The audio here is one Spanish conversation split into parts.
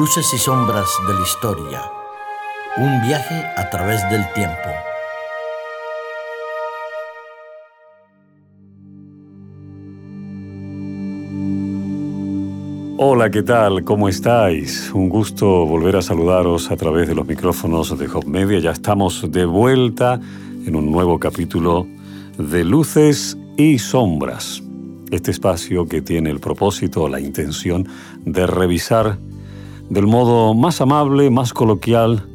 Luces y sombras de la historia. Un viaje a través del tiempo. Hola, ¿qué tal? ¿Cómo estáis? Un gusto volver a saludaros a través de los micrófonos de Hop Media. Ya estamos de vuelta en un nuevo capítulo de Luces y Sombras. Este espacio que tiene el propósito, la intención de revisar del modo más amable, más coloquial,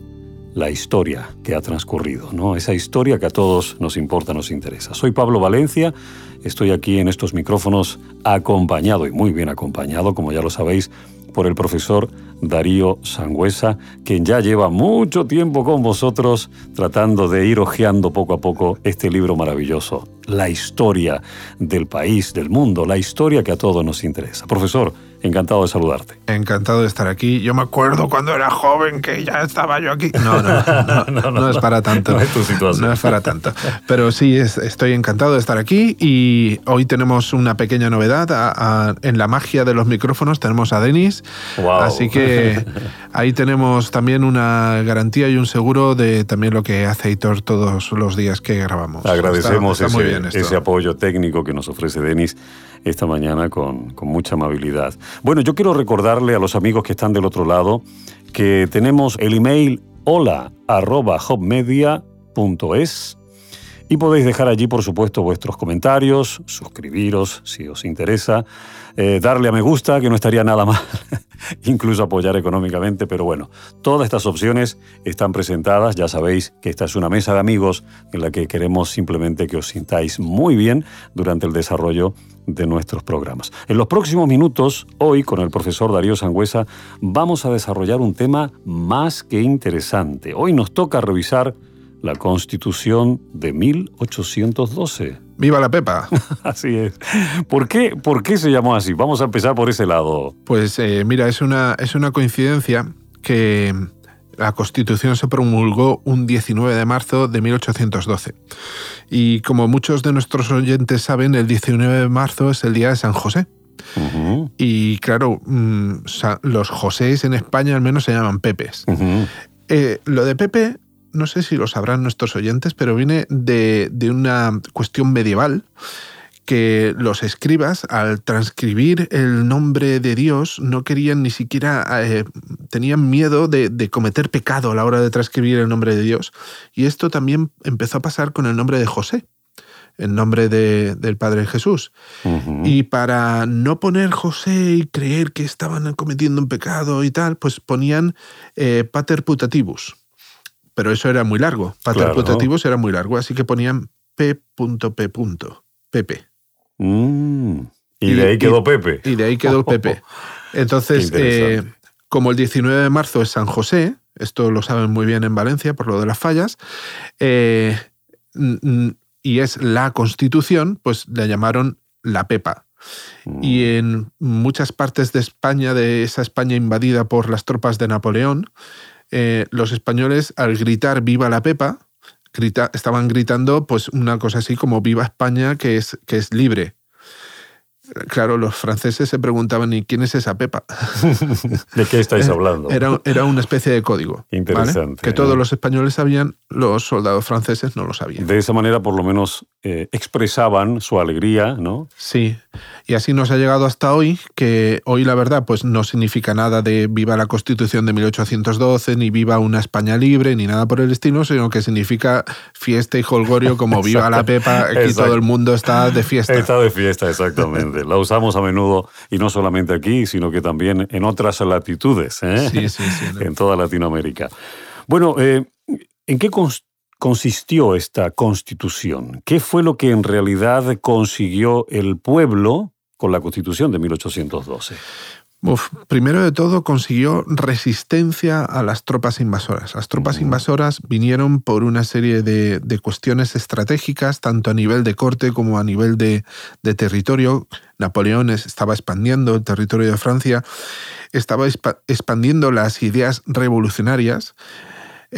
la historia que ha transcurrido, ¿no? Esa historia que a todos nos importa, nos interesa. Soy Pablo Valencia, estoy aquí en estos micrófonos acompañado y muy bien acompañado, como ya lo sabéis, por el profesor Darío Sangüesa, quien ya lleva mucho tiempo con vosotros tratando de ir hojeando poco a poco este libro maravilloso, la historia del país, del mundo, la historia que a todos nos interesa. Profesor, Encantado de saludarte. Encantado de estar aquí. Yo me acuerdo cuando era joven que ya estaba yo aquí. No, no, no, no, es para tanto. No es tu situación. No es para tanto. Pero sí, estoy encantado de estar aquí y hoy tenemos una pequeña novedad. en la magia de los micrófonos tenemos a Denis. Así que ahí tenemos también una garantía y un seguro de también lo que hace Hitor todos los días que grabamos. Agradecemos ese apoyo técnico que nos ofrece Denis esta mañana con, mucha amabilidad. Bueno, yo quiero recordarle a los amigos que están del otro lado que tenemos el email hola arroba y podéis dejar allí, por supuesto, vuestros comentarios, suscribiros si os interesa, eh, darle a me gusta, que no estaría nada mal, incluso apoyar económicamente, pero bueno, todas estas opciones están presentadas, ya sabéis que esta es una mesa de amigos en la que queremos simplemente que os sintáis muy bien durante el desarrollo de nuestros programas. En los próximos minutos, hoy con el profesor Darío Sangüesa, vamos a desarrollar un tema más que interesante. Hoy nos toca revisar la Constitución de 1812. ¡Viva la Pepa! así es. ¿Por qué, ¿Por qué se llamó así? Vamos a empezar por ese lado. Pues eh, mira, es una, es una coincidencia que la Constitución se promulgó un 19 de marzo de 1812. Y como muchos de nuestros oyentes saben, el 19 de marzo es el día de San José. Y claro, mm, los Josés en España al menos se llaman Pepes. Eh, lo de Pepe no sé si lo sabrán nuestros oyentes, pero viene de, una cuestión medieval que los escribas, al transcribir el nombre de Dios, no querían ni siquiera, eh, tenían miedo de, cometer pecado a la hora de transcribir el nombre de Dios. Y esto también empezó a pasar con el nombre de José, el nombre del Padre Jesús. Y para no poner José y creer que estaban cometiendo un pecado y tal, pues ponían eh, Pater Putativus pero eso era muy largo. Pater putativus era muy largo, así que ponían P.P. Pepe. Mm. y, de ahí quedó Pepe. Y de ahí quedó Pepe. Entonces, eh, como el 19 de marzo es San José, esto lo saben muy bien en Valencia por lo de las fallas, eh, y es la Constitución, pues le llamaron la Pepa. Y mm. en muchas partes de España, de esa España invadida por las tropas de Napoleón, eh, los españoles al gritar Viva la Pepa, estaban gritando pues una cosa así como Viva España que es, que es libre. Claro, los franceses se preguntaban, ¿y quién es esa Pepa? ¿De qué estáis hablando? Era, era una especie de código. Interesante. Que todos los españoles sabían, los soldados franceses no lo sabían. De esa manera, por lo menos, eh, expresaban su alegría, ¿no? Sí. Y así nos ha llegado hasta hoy, que hoy la verdad pues no significa nada de viva la Constitución de 1812, ni viva una España libre, ni nada por el estilo, sino que significa fiesta y holgorio como viva la Pepa, aquí todo el mundo está de fiesta. Está de fiesta, exactamente. La usamos a menudo y no solamente aquí, sino que también en otras latitudes, ¿eh? sí, sí, sí, en toda Latinoamérica. Bueno, eh, ¿en qué consistió esta constitución? ¿Qué fue lo que en realidad consiguió el pueblo con la constitución de 1812? Primero de todo consiguió resistencia a las tropas invasoras. Las tropas invasoras vinieron por una serie de, cuestiones estratégicas, tanto a nivel de corte como a nivel de, territorio. Napoleón estaba expandiendo el territorio de Francia, estaba expandiendo las ideas revolucionarias.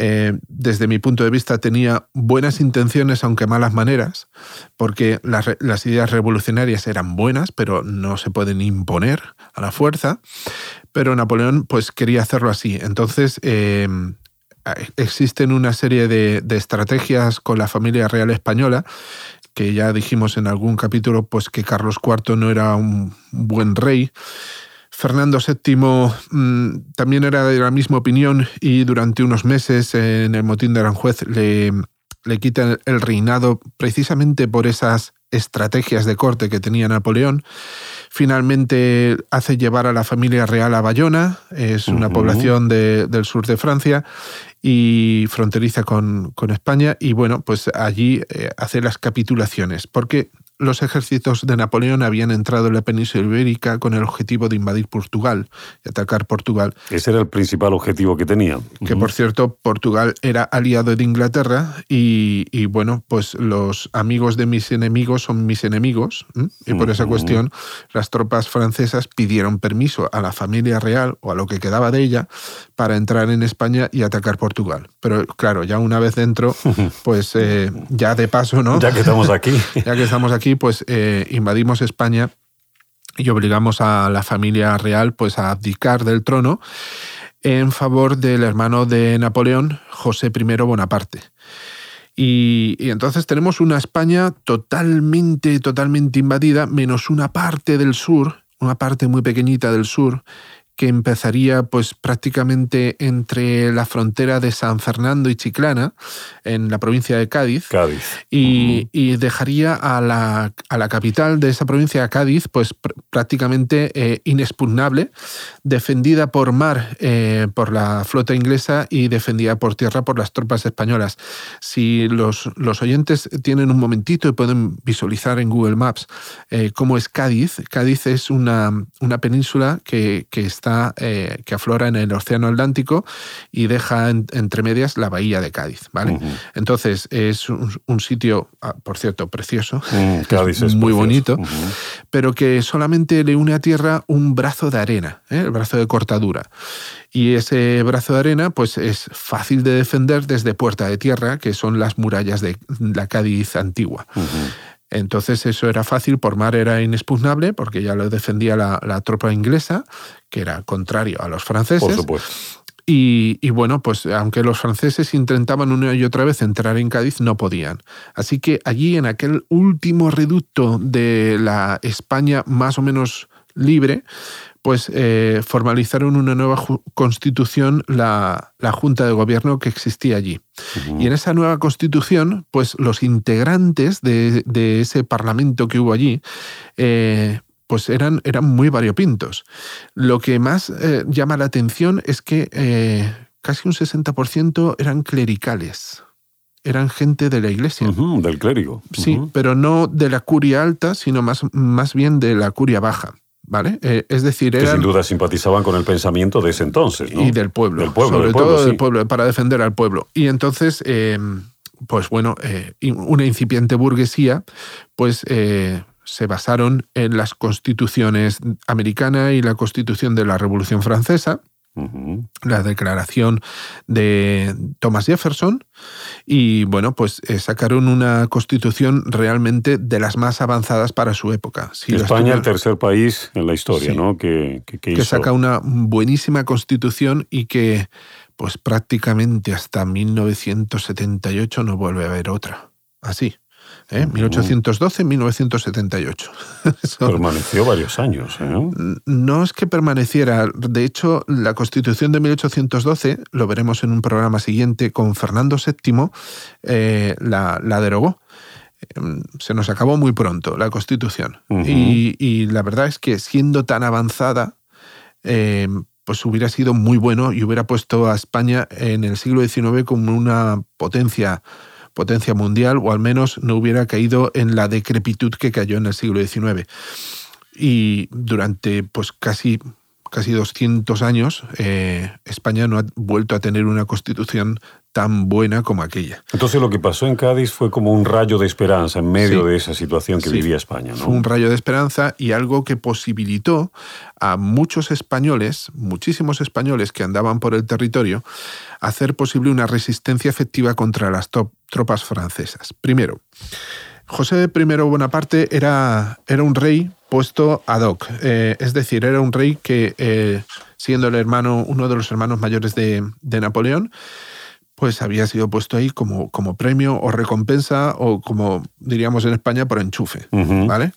Eh, desde mi punto de vista, tenía buenas intenciones, aunque malas maneras, porque las, ideas revolucionarias eran buenas, pero no se pueden imponer a la fuerza. Pero Napoleón, pues, quería hacerlo así. Entonces, eh, existen una serie de, de, estrategias con la familia real española que ya dijimos en algún capítulo pues que Carlos IV no era un buen rey Fernando VII mm, también era de la misma opinión y durante unos meses en el motín de Aranjuez le, le quita el reinado precisamente por esas estrategias de corte que tenía Napoleón. Finalmente hace llevar a la familia real a Bayona, es una población del sur de Francia y fronteriza con, con, España, y bueno, pues allí eh, hace las capitulaciones, porque los ejércitos de Napoleón habían entrado en la península ibérica con el objetivo de invadir Portugal y atacar Portugal. Ese era el principal objetivo que tenía. Que por cierto, Portugal era aliado de Inglaterra y, bueno, pues los amigos de mis enemigos son mis enemigos y por esa cuestión las tropas francesas pidieron permiso a la familia real o a lo que quedaba de ella para entrar en España y atacar Portugal. Pero claro, ya una vez dentro, pues eh, ya de paso, ¿no? Ya que estamos aquí. ya que estamos aquí pues eh, invadimos España y obligamos a la familia real pues a abdicar del trono en favor del hermano de Napoleón, José I Bonaparte. Y, y, entonces tenemos una España totalmente, totalmente invadida, menos una parte del sur, una parte muy pequeñita del sur, que empezaría pues prácticamente entre la frontera de San Fernando y Chiclana, en la provincia de Cádiz, Cádiz. Y, y, dejaría a la, a la, capital de esa provincia, Cádiz, pues prácticamente eh, inexpugnable, defendida por mar eh, por la flota inglesa y defendida por tierra por las tropas españolas. Si los, los oyentes tienen un momentito y pueden visualizar en Google Maps eh, cómo es Cádiz, Cádiz es una, una península que, que está eh, que aflora en el Océano Atlántico y deja entre medias la bahía de Cádiz. ¿vale? Entonces es un, sitio, ah, por cierto, precioso, mm, muy bonito, pero que solamente le une a tierra un brazo de arena, ¿eh? el brazo de cortadura. Y ese brazo de arena pues es fácil de defender desde Puerta de Tierra, que son las murallas de la Cádiz antigua. Entonces eso era fácil, por mar era inexpugnable, porque ya lo defendía la, tropa inglesa, que era contrario a los franceses. Por supuesto. Y, y, bueno, pues aunque los franceses intentaban una y otra vez entrar en Cádiz, no podían. Así que allí, en aquel último reducto de la España más o menos libre, pues eh, formalizaron una nueva constitución, la, Junta de Gobierno que existía allí. Y en esa nueva constitución, pues los integrantes de, ese parlamento que hubo allí, eh, pues eran, eran muy variopintos. Lo que más eh, llama la atención es que casi un 60% eran clericales eran gente de la iglesia. del clérigo. Sí, pero no de la curia alta, sino más, más bien de la curia baja. ¿Vale? Eh, es decir, eran, que sin duda simpatizaban con el pensamiento de ese entonces, ¿no? Y del pueblo. Del pueblo sobre todo del pueblo, para defender al pueblo. Y entonces, em, pues bueno, eh, una incipiente burguesía, pues eh, se basaron en las constituciones americana y la constitución de la Revolución Francesa, la declaración de Thomas Jefferson y bueno, pues eh, sacaron una constitución realmente de las más avanzadas para su época. España, el tercer país en la historia, ¿no? Que, que, saca una buenísima constitución y que pues prácticamente hasta 1978 no vuelve a haber otra. Así. ¿Eh? 1812-1978. Permaneció varios años. ¿eh? No es que permaneciera. De hecho, la Constitución de 1812, lo veremos en un programa siguiente, con Fernando VII, eh, la, derogó em, se nos acabó muy pronto la Constitución. y, la verdad es que siendo tan avanzada, em, pues hubiera sido muy bueno y hubiera puesto a España en el siglo XIX como una potencia potencia mundial o al menos no hubiera caído en la decrepitud que cayó en el siglo XIX. Y durante pues casi casi 200 años, eh, España no ha vuelto a tener una constitución tan buena como aquella. Entonces lo que pasó en Cádiz fue como un rayo de esperanza en medio de esa situación que vivía España. ¿no? Fue un rayo de esperanza y algo que posibilitó a muchos españoles, muchísimos españoles que andaban por el territorio, hacer posible una resistencia efectiva contra las tropas francesas. Primero, José I Bonaparte era, era un rey puesto ad hoc, eh, es decir, era un rey que, eh, siendo el hermano, uno de los hermanos mayores de, Napoleón, pues había sido puesto ahí como, como, premio o recompensa o como diríamos en España por enchufe, ¿vale?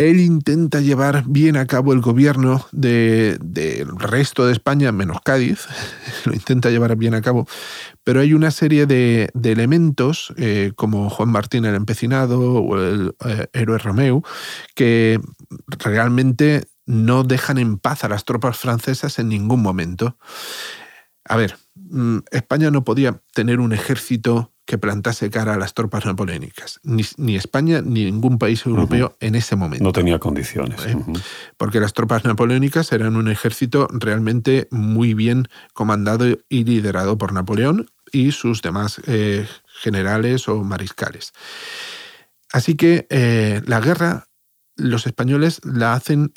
Él intenta llevar bien a cabo el gobierno del resto de España, menos Cádiz, lo intenta llevar bien a cabo, pero hay una serie de, elementos, eh, como Juan Martín el Empecinado o el eh, héroe Romeu, que realmente no dejan en paz a las tropas francesas en ningún momento. A ver, mm, España no podía tener un ejército que plantase cara a las tropas napoleónicas. Ni, España ni ningún país europeo en ese momento. No tenía condiciones. ¿Eh? Porque las tropas napoleónicas eran un ejército realmente muy bien comandado y liderado por Napoleón y sus demás eh, generales o mariscales. Así que eh, la guerra, los españoles la hacen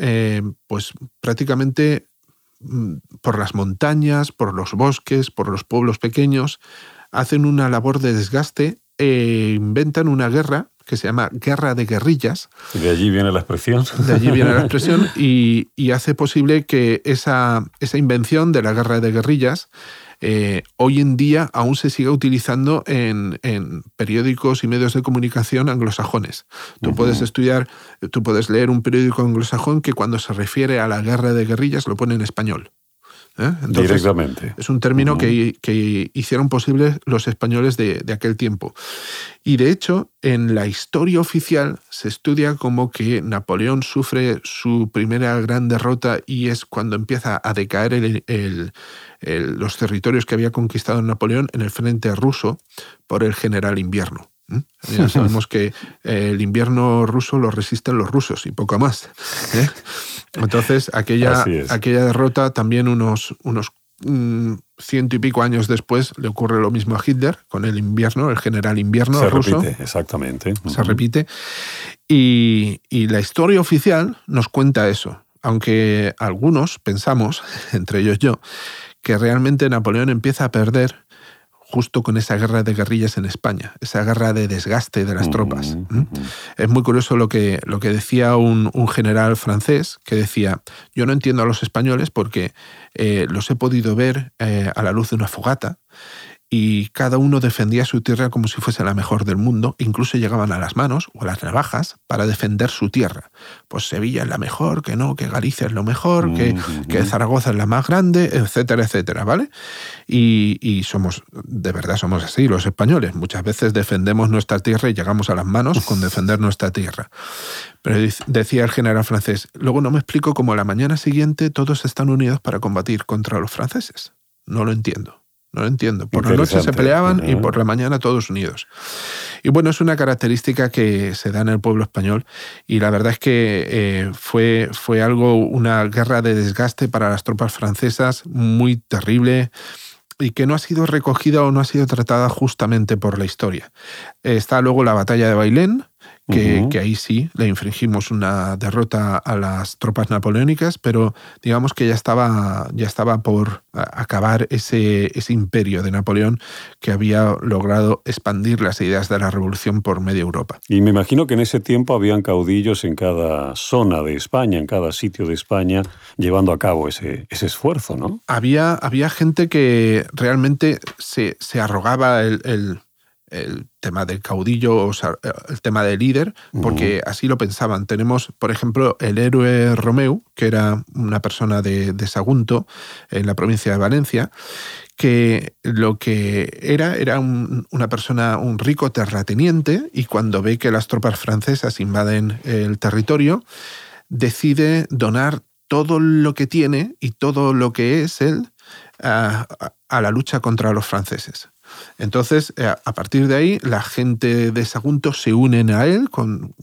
pues prácticamente mm, por las montañas, por los bosques, por los pueblos pequeños, hacen una labor de desgaste e inventan una guerra que se llama guerra de guerrillas. De allí viene la expresión. De allí viene la expresión y, hace posible que esa, esa, invención de la guerra de guerrillas eh, hoy en día aún se siga utilizando en, periódicos y medios de comunicación anglosajones. Tú puedes estudiar, tú puedes leer un periódico anglosajón que cuando se refiere a la guerra de guerrillas lo pone en español. ¿Eh? Directamente. Es un término que, hicieron posible los españoles de, aquel tiempo. Y de hecho, en la historia oficial se estudia como que Napoleón sufre su primera gran derrota y es cuando empieza a decaer los territorios que había conquistado Napoleón en el frente ruso por el general invierno. Ya sabemos que el invierno ruso lo resisten los rusos y poco más. ¿eh? Entonces, aquella, aquella derrota también unos, unos mm, ciento y pico años después le ocurre lo mismo a Hitler con el invierno, el general invierno Se ruso. repite, exactamente. Se repite. Y, y la historia oficial nos cuenta eso, aunque algunos pensamos, entre ellos yo, que realmente Napoleón empieza a perder justo con esa guerra de guerrillas en España, esa guerra de desgaste de las tropas. Es muy curioso lo que, lo que decía un, general francés, que decía, yo no entiendo a los españoles porque eh, los he podido ver eh, a la luz de una fogata y cada uno defendía su tierra como si fuese la mejor del mundo, incluso llegaban a las manos o a las navajas para defender su tierra. Pues Sevilla es la mejor, que no, que Galicia es lo mejor, que, que Zaragoza es la más grande, etcétera, etcétera, ¿vale? Y, y, somos, de verdad somos así, los españoles. Muchas veces defendemos nuestra tierra y llegamos a las manos con defender nuestra tierra. Pero decía el general francés, luego no me explico cómo a la mañana siguiente todos están unidos para combatir contra los franceses. No lo entiendo. No lo entiendo. Por la noche se peleaban y por la mañana todos unidos. Y bueno, es una característica que se da en el pueblo español y la verdad es que eh, fue, fue algo, una guerra de desgaste para las tropas francesas muy terrible y que no ha sido recogida o no ha sido tratada justamente por la historia. Está luego la batalla de Bailén, que, ahí sí le infringimos una derrota a las tropas napoleónicas, pero digamos que ya estaba, ya estaba por acabar ese, ese imperio de Napoleón que había logrado expandir las ideas de la revolución por media Europa. Y me imagino que en ese tiempo habían caudillos en cada zona de España, en cada sitio de España, llevando a cabo ese, ese esfuerzo, ¿no? Había, había gente que realmente se, se arrogaba el el tema del caudillo, o el tema del líder, porque así lo pensaban. Tenemos, por ejemplo, el héroe Romeu, que era una persona de, Sagunto, en la provincia de Valencia, que lo que era era una persona, un rico terrateniente, y cuando ve que las tropas francesas invaden el territorio, decide donar todo lo que tiene y todo lo que es él a la lucha contra los franceses. Entonces, eh, a partir de ahí, la gente de Sagunto se unen a él con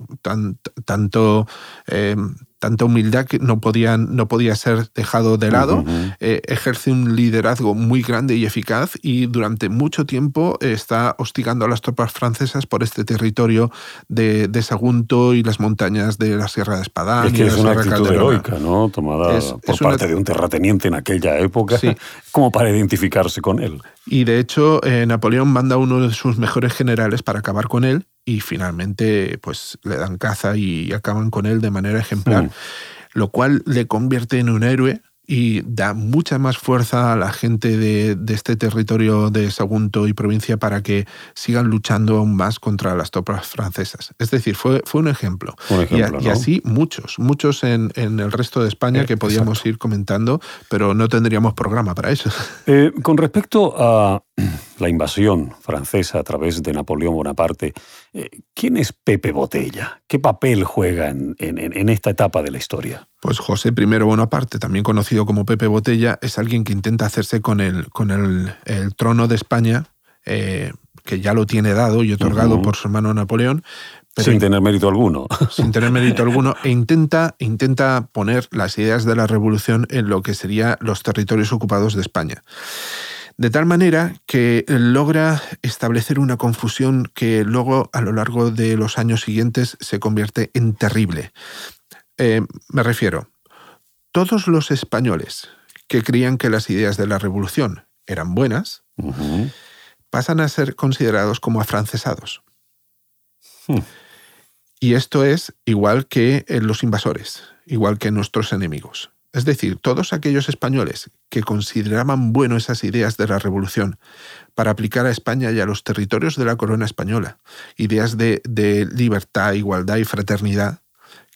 tanto eh, tanta humildad que no, podían, no podía ser dejado de lado. Eh, ejerce un liderazgo muy grande y eficaz y durante mucho tiempo está hostigando a las tropas francesas por este territorio de, de Sagunto y las montañas de la Sierra de Espadán. Es que es una actitud heroica, ¿no? Tomada por parte de un terrateniente en aquella época, como para identificarse con él. Y de hecho, eh, Napoleón manda a uno de sus mejores generales para acabar con él y finalmente pues le dan caza y acaban con él de manera ejemplar, mm. lo cual le convierte en un héroe y da mucha más fuerza a la gente de, este territorio de Sagunto y provincia para que sigan luchando aún más contra las tropas francesas. Es decir, fue, fue un ejemplo. y, así muchos, muchos en, el resto de España eh, que podíamos ir comentando, pero no tendríamos programa para eso. Eh, con respecto a la invasión francesa a través de Napoleón Bonaparte, ¿quién es Pepe Botella? ¿Qué papel juega en, esta etapa de la historia? Pues José I Bonaparte, también conocido como Pepe Botella, es alguien que intenta hacerse con el, con el, trono de España, eh, que ya lo tiene dado y otorgado por su hermano Napoleón, sin tener mérito alguno. Sin tener mérito alguno. E intenta, intenta poner las ideas de la revolución en lo que serían los territorios ocupados de España. De tal manera que logra establecer una confusión que luego a lo largo de los años siguientes se convierte en terrible. Eh, me refiero, todos los españoles que creían que las ideas de la revolución eran buenas, pasan a ser considerados como afrancesados. Hmm. Y esto es igual que en los invasores, igual que nuestros enemigos. Es decir, todos aquellos españoles que consideraban bueno esas ideas de la revolución para aplicar a España y a los territorios de la corona española, ideas de, libertad, igualdad y fraternidad,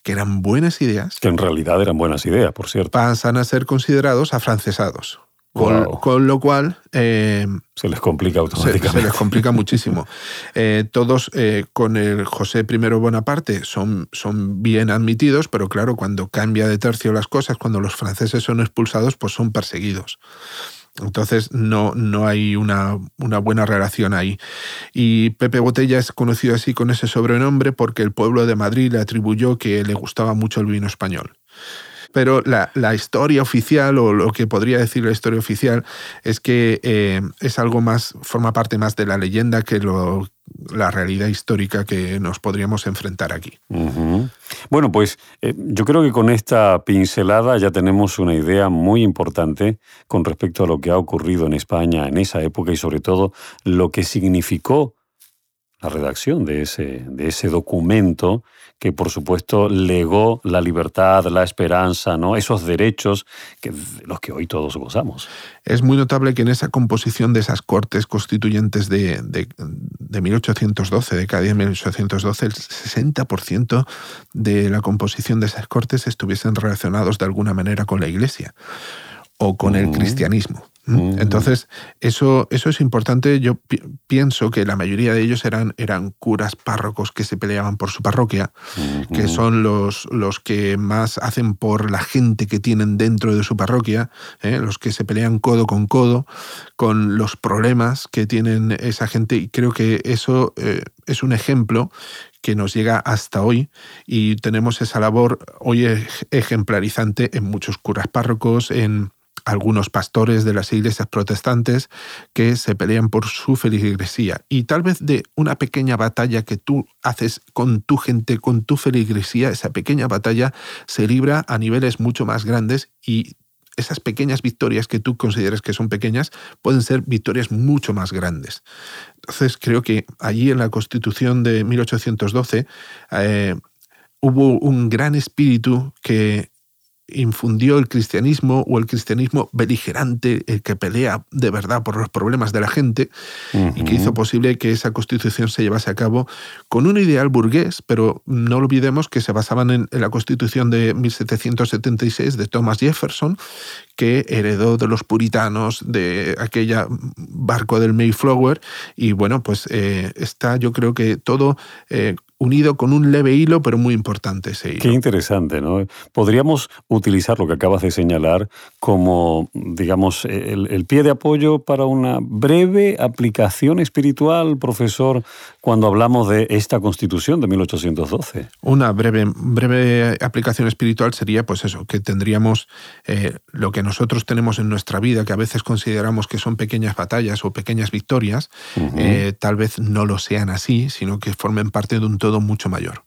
que eran buenas ideas. Que en realidad eran buenas ideas, por cierto. Pasan a ser considerados afrancesados. Con, lo cual... Eh, se les complica automáticamente. Se, les complica muchísimo. Eh, todos eh, con el José I Bonaparte son, son bien admitidos, pero claro, cuando cambia de tercio las cosas, cuando los franceses son expulsados, pues son perseguidos. Entonces no, no hay una, una, buena relación ahí. Y Pepe Botella es conocido así con ese sobrenombre porque el pueblo de Madrid le atribuyó que le gustaba mucho el vino español pero la, historia oficial o lo que podría decir la historia oficial es que eh, es algo más, forma parte más de la leyenda que la realidad histórica que nos podríamos enfrentar aquí. Bueno, pues eh, yo creo que con esta pincelada ya tenemos una idea muy importante con respecto a lo que ha ocurrido en España en esa época y sobre todo lo que significó la redacción de ese, de ese documento que por supuesto legó la libertad, la esperanza, ¿no? esos derechos que, de los que hoy todos gozamos. Es muy notable que en esa composición de esas cortes constituyentes de, de, de 1812, de cada día 1812, el 60% de la composición de esas cortes estuviesen relacionados de alguna manera con la Iglesia o con el cristianismo. Entonces, eso, eso es importante. Yo pienso que la mayoría de ellos eran, eran curas párrocos que se peleaban por su parroquia, que son los, los que más hacen por la gente que tienen dentro de su parroquia, ¿eh? los que se pelean codo con codo con los problemas que tienen esa gente. Y creo que eso eh, es un ejemplo que nos llega hasta hoy y tenemos esa labor hoy ejemplarizante en muchos curas párrocos, en algunos pastores de las iglesias protestantes que se pelean por su feligresía. Y tal vez de una pequeña batalla que tú haces con tu gente, con tu feligresía, esa pequeña batalla se libra a niveles mucho más grandes y esas pequeñas victorias que tú consideres que son pequeñas pueden ser victorias mucho más grandes. Entonces creo que allí en la Constitución de 1812 eh, hubo un gran espíritu que infundió el cristianismo o el cristianismo beligerante, el que pelea de verdad por los problemas de la gente, y que hizo posible que esa constitución se llevase a cabo con un ideal burgués, pero no olvidemos que se basaban en, la constitución de 1776 de Thomas Jefferson, que heredó de los puritanos de aquella barco del Mayflower, y bueno, pues eh, está yo creo que todo... Eh, unido con un leve hilo, pero muy importante ese hilo. Qué interesante, ¿no? Podríamos utilizar lo que acabas de señalar como, digamos, el, pie de apoyo para una breve aplicación espiritual, profesor, cuando hablamos de esta constitución de 1812. Una breve, breve aplicación espiritual sería, pues eso, que tendríamos eh, lo que nosotros tenemos en nuestra vida, que a veces consideramos que son pequeñas batallas o pequeñas victorias, eh, tal vez no lo sean así, sino que formen parte de un todo mucho mayor.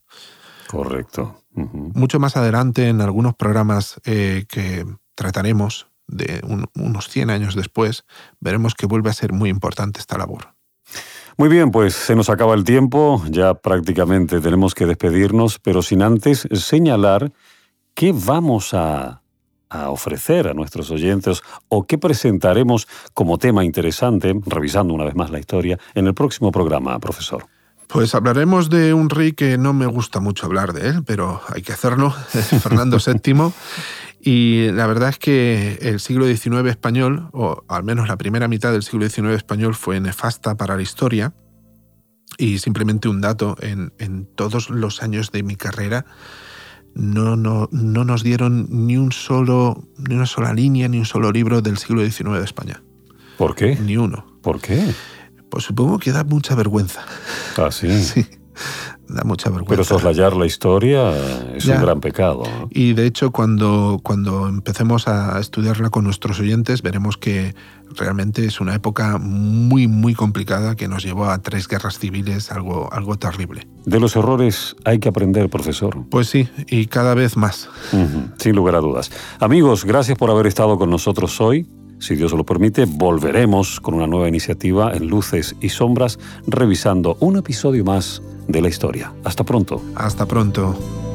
Correcto. Mucho más adelante, en algunos programas eh, que trataremos, de unos 100 años después, veremos que vuelve a ser muy importante esta labor. Muy bien, pues se nos acaba el tiempo, ya prácticamente tenemos que despedirnos, pero sin antes señalar qué vamos a a ofrecer a nuestros oyentes o qué presentaremos como tema interesante, revisando una vez más la historia, en el próximo programa, profesor? Pues hablaremos de un rey que no me gusta mucho hablar de él, pero hay que hacerlo, Fernando VII. Y la verdad es que el siglo XIX español, o al menos la primera mitad del siglo XIX español, fue nefasta para la historia. Y simplemente un dato, en, en todos los años de mi carrera, no, no, no nos dieron ni un solo, ni una sola línea, ni un solo libro del siglo XIX de España. ¿Por qué? Ni uno. ¿Por qué? Pues supongo que da mucha vergüenza. Ah, sí. Sí da mucha vergüenza. Pero soslayar la historia es un gran pecado. Y de hecho, cuando, cuando empecemos a estudiarla con nuestros oyentes, veremos que realmente es una época muy, muy complicada que nos llevó a tres guerras civiles, algo, algo terrible. De los errores hay que aprender, profesor. Pues sí, y cada vez más. sin lugar a dudas. Amigos, gracias por haber estado con nosotros hoy. Si Dios lo permite, volveremos con una nueva iniciativa en Luces y Sombras, revisando un episodio más de la historia. Hasta pronto. Hasta pronto.